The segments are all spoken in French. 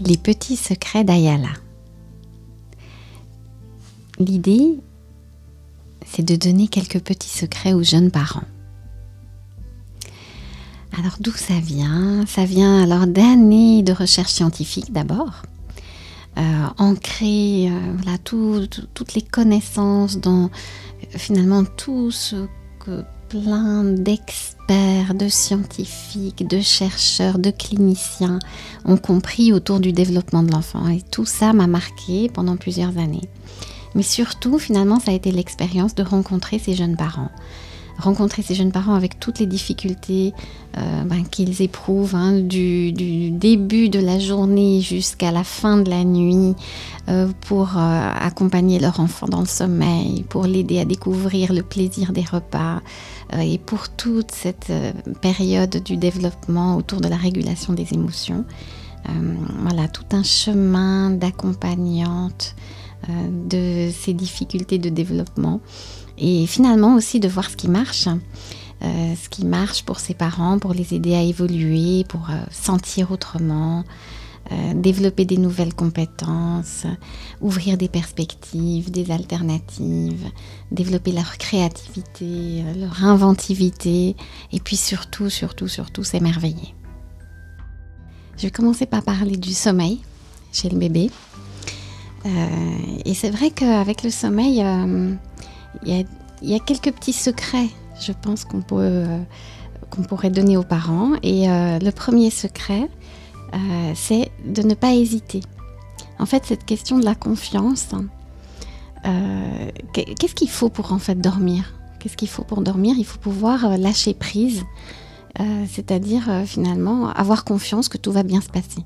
Les petits secrets d'Ayala. L'idée, c'est de donner quelques petits secrets aux jeunes parents. Alors d'où ça vient? Ça vient alors d'années de recherche scientifique d'abord, euh, ancrer euh, toutes les connaissances dans finalement tout ce que plein d'experts, de scientifiques, de chercheurs, de cliniciens ont compris autour du développement de l'enfant. Et tout ça m'a marqué pendant plusieurs années. Mais surtout, finalement, ça a été l'expérience de rencontrer ces jeunes parents. Rencontrer ces jeunes parents avec toutes les difficultés euh, ben, qu'ils éprouvent, hein, du, début de la journée jusqu'à la fin de la nuit, euh, pour euh, accompagner leur enfant dans le sommeil, pour l'aider à découvrir le plaisir des repas, et pour toute cette période du développement autour de la régulation des émotions. voilà, tout un chemin d'accompagnante de ces difficultés de développement et finalement aussi de voir ce qui marche. Euh, ce qui marche pour ses parents, pour les aider à évoluer, pour euh, sentir autrement, développer des nouvelles compétences, ouvrir des perspectives, des alternatives, développer leur créativité, leur inventivité, et puis surtout, surtout, surtout s'émerveiller. Je vais commencer par parler du sommeil chez le bébé. Euh, et c'est vrai qu'avec le sommeil, euh, il y, a quelques petits secrets, je pense, qu'on euh, qu'on pourrait donner aux parents. Et le premier secret, c'est de ne pas hésiter. En fait, cette question de la confiance, qu'est-ce qu'il faut pour en fait dormir? Qu'est-ce qu'il faut pour dormir? Il faut pouvoir lâcher prise, c'est-à-dire finalement avoir confiance que tout va bien se passer.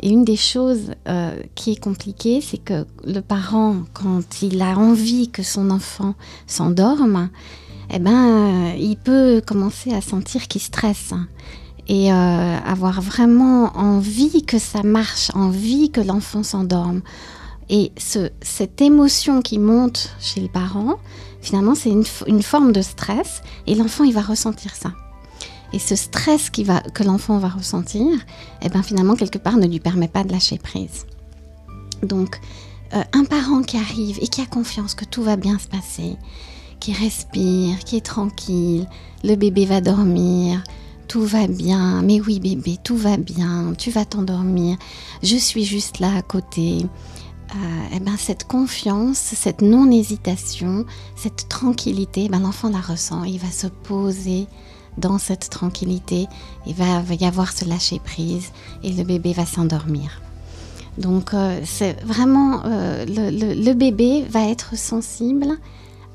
Et une des choses euh, qui est compliquée, c'est que le parent, quand il a envie que son enfant s'endorme, eh ben, il peut commencer à sentir qu'il stresse et euh, avoir vraiment envie que ça marche, envie que l'enfant s'endorme. Et ce, cette émotion qui monte chez le parent, finalement, c'est une, une forme de stress et l'enfant, il va ressentir ça. Et ce stress va, que l'enfant va ressentir, eh ben finalement, quelque part, ne lui permet pas de lâcher prise. Donc, euh, un parent qui arrive et qui a confiance que tout va bien se passer, qui respire, qui est tranquille, le bébé va dormir, tout va bien, mais oui bébé, tout va bien, tu vas t'endormir, je suis juste là à côté. Euh, eh ben, cette confiance, cette non-hésitation, cette tranquillité, eh ben, l'enfant la ressent, il va se poser dans cette tranquillité, il va, y avoir ce lâcher prise et le bébé va s'endormir. Donc euh, c'est vraiment euh, le, bébé va être sensible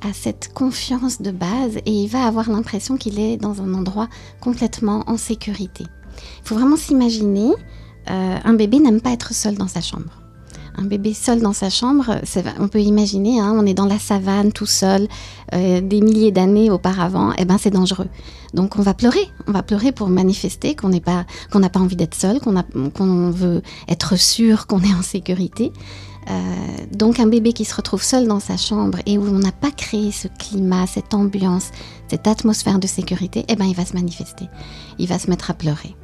à cette confiance de base et il va avoir l'impression qu'il est dans un endroit complètement en sécurité. Il faut vraiment s'imaginer, euh, un bébé n'aime pas être seul dans sa chambre un bébé seul dans sa chambre, on peut imaginer, hein, on est dans la savane tout seul, euh, des milliers d'années auparavant, et eh ben c'est dangereux. Donc on va pleurer, on va pleurer pour manifester qu'on n'est pas, qu'on n'a pas envie d'être seul, qu'on veut être sûr qu'on est en sécurité. Euh, donc un bébé qui se retrouve seul dans sa chambre et où on n'a pas créé ce climat, cette ambiance, cette atmosphère de sécurité, eh ben il va se manifester, il va se mettre à pleurer.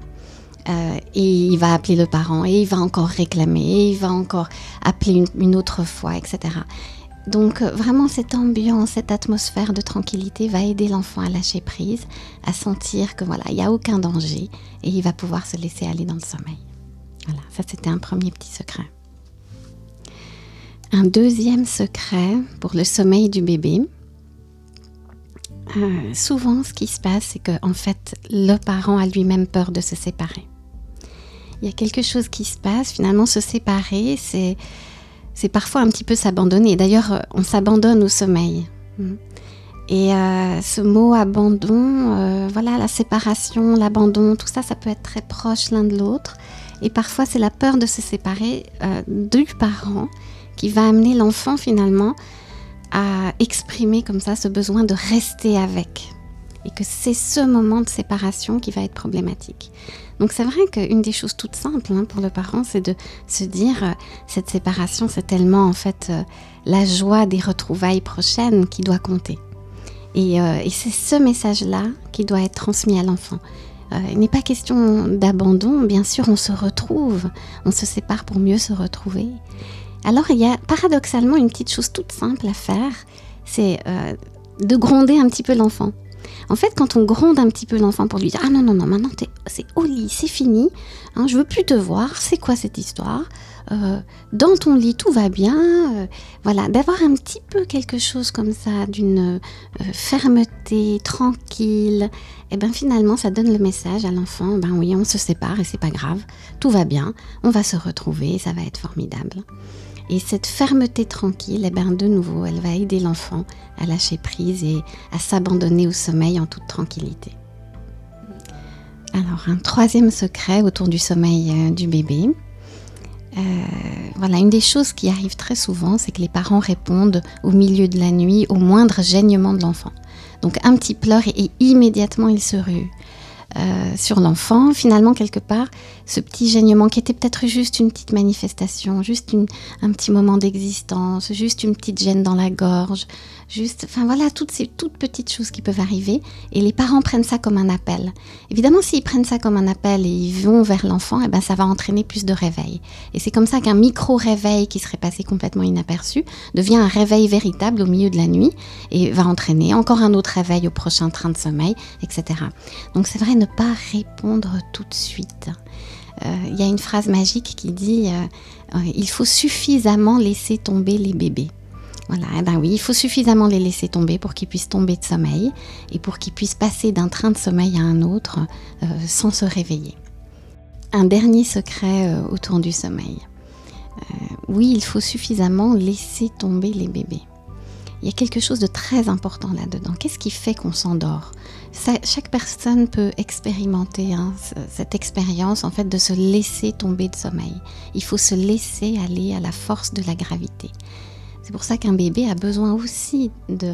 Euh, et il va appeler le parent, et il va encore réclamer, et il va encore appeler une, autre fois, etc. Donc euh, vraiment cette ambiance, cette atmosphère de tranquillité va aider l'enfant à lâcher prise, à sentir que voilà, il n'y a aucun danger et il va pouvoir se laisser aller dans le sommeil. Voilà, ça c'était un premier petit secret. Un deuxième secret pour le sommeil du bébé. Euh, souvent, ce qui se passe, c'est qu'en en fait, le parent a lui-même peur de se séparer il y a quelque chose qui se passe. Finalement, se séparer, c'est, c'est parfois un petit peu s'abandonner. D'ailleurs, euh, on s'abandonne au sommeil. Mm. Et euh, ce mot abandon, voilà, la séparation, l'abandon, tout ça, ça peut être très proche l'un de l'autre. Et parfois, c'est la peur de se séparer du parent qui va amener l'enfant finalement à exprimer comme ça ce besoin de rester avec. Et que c'est ce moment de séparation qui va être problématique. Donc c'est vrai qu'une des choses toutes simples hein, pour le parent, c'est de se dire euh, cette séparation, c'est tellement en fait euh, la joie des retrouvailles prochaines qui doit compter. Euh, et c'est ce message-là qui doit être transmis à l'enfant. il n'est pas question d'abandon, bien sûr, on se retrouve, on se sépare pour mieux se retrouver. Alors il y a paradoxalement une petite chose toute simple à faire, c'est de gronder un petit peu l'enfant. En fait, quand on gronde un petit peu l'enfant pour lui dire Ah non, non, non, maintenant c'est au lit, c'est fini, hein, je veux plus te voir, c'est quoi cette histoire? Euh, Dans ton lit, tout va bien. Euh, voilà, d'avoir un petit peu quelque chose comme ça, d'une euh, fermeté, tranquille, et eh bien finalement, ça donne le message à l'enfant Ben oui, on se sépare et c'est pas grave, tout va bien, on va se retrouver, ça va être formidable. Et cette fermeté tranquille, eh ben, de nouveau, elle va aider l'enfant à lâcher prise et à s'abandonner au sommeil en toute tranquillité. Alors, un troisième secret autour du sommeil euh, du bébé. Euh, voilà, une des choses qui arrive très souvent, c'est que les parents répondent au milieu de la nuit au moindre gênement de l'enfant. Donc un petit pleur et immédiatement il se rue. Euh, sur l'enfant. Finalement, quelque part, ce petit gênement qui était peut-être juste une petite manifestation, juste un petit moment d'existence, juste une petite gêne dans la gorge, juste, enfin voilà, toutes ces toutes petites choses qui peuvent arriver. Et les parents prennent ça comme un appel. Évidemment, s'ils prennent ça comme un appel et ils vont vers l'enfant, eh ben, ça va entraîner plus de réveil. Et c'est comme ça qu'un micro-réveil qui serait passé complètement inaperçu devient un réveil véritable au milieu de la nuit et va entraîner encore un autre réveil au prochain train de sommeil, etc. Donc c'est vrai, pas répondre tout de suite. Euh, il y a une phrase magique qui dit euh, euh, il faut suffisamment laisser tomber les bébés. Voilà, eh ben oui, il faut suffisamment les laisser tomber pour qu'ils puissent tomber de sommeil et pour qu'ils puissent passer d'un train de sommeil à un autre sans se réveiller. Un dernier secret autour du sommeil. oui, il faut suffisamment laisser tomber les bébés il y a quelque chose de très important là-dedans. Qu'est-ce qui fait qu'on s'endort? Chaque personne peut expérimenter hein, cette expérience en fait de se laisser tomber de sommeil. Il faut se laisser aller à la force de la gravité. C'est pour ça qu'un bébé a besoin aussi euh,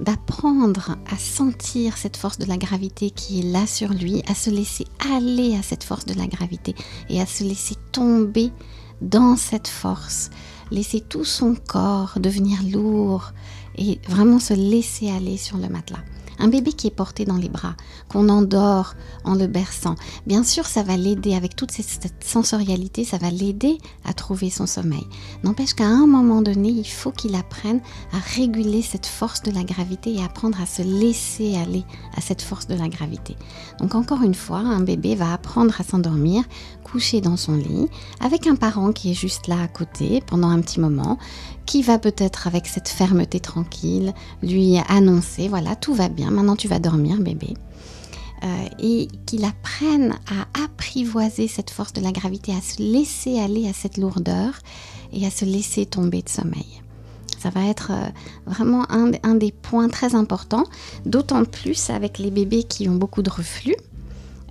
d'apprendre à sentir cette force de la gravité qui est là sur lui, à se laisser aller à cette force de la gravité et à se laisser tomber dans cette force laisser tout son corps devenir lourd et vraiment se laisser aller sur le matelas. Un bébé qui est porté dans les bras, qu'on endort en le berçant, bien sûr, ça va l'aider avec toute cette sensorialité, ça va l'aider à trouver son sommeil. N'empêche qu'à un moment donné, il faut qu'il apprenne à réguler cette force de la gravité et apprendre à se laisser aller à cette force de la gravité. Donc encore une fois, un bébé va apprendre à s'endormir couché dans son lit avec un parent qui est juste là à côté pendant un petit moment qui va peut-être avec cette fermeté tranquille lui annoncer, voilà, tout va bien, maintenant tu vas dormir bébé. Euh, et qu'il apprenne à apprivoiser cette force de la gravité, à se laisser aller à cette lourdeur et à se laisser tomber de sommeil. Ça va être euh, vraiment un, des points très importants, d'autant plus avec les bébés qui ont beaucoup de reflux.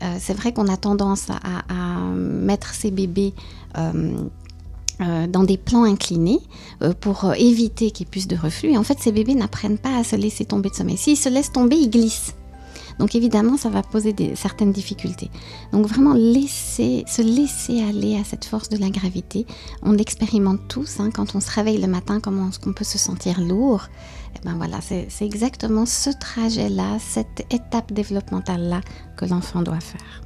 Euh, c'est vrai qu'on a tendance à, mettre ces bébés dans des plans inclinés euh, pour euh, éviter qu'il y ait plus de reflux. Et en fait, ces bébés n'apprennent pas à se laisser tomber de sommeil. S'ils se laissent tomber, ils glissent. Donc évidemment, ça va poser certaines difficultés. Donc vraiment, laisser, se laisser aller à cette force de la gravité. On l'expérimente tous. Hein, quand on se réveille le matin, comment qu'on peut se sentir lourd? Et eh ben voilà, c'est exactement ce trajet-là, cette étape développementale-là que l'enfant doit faire.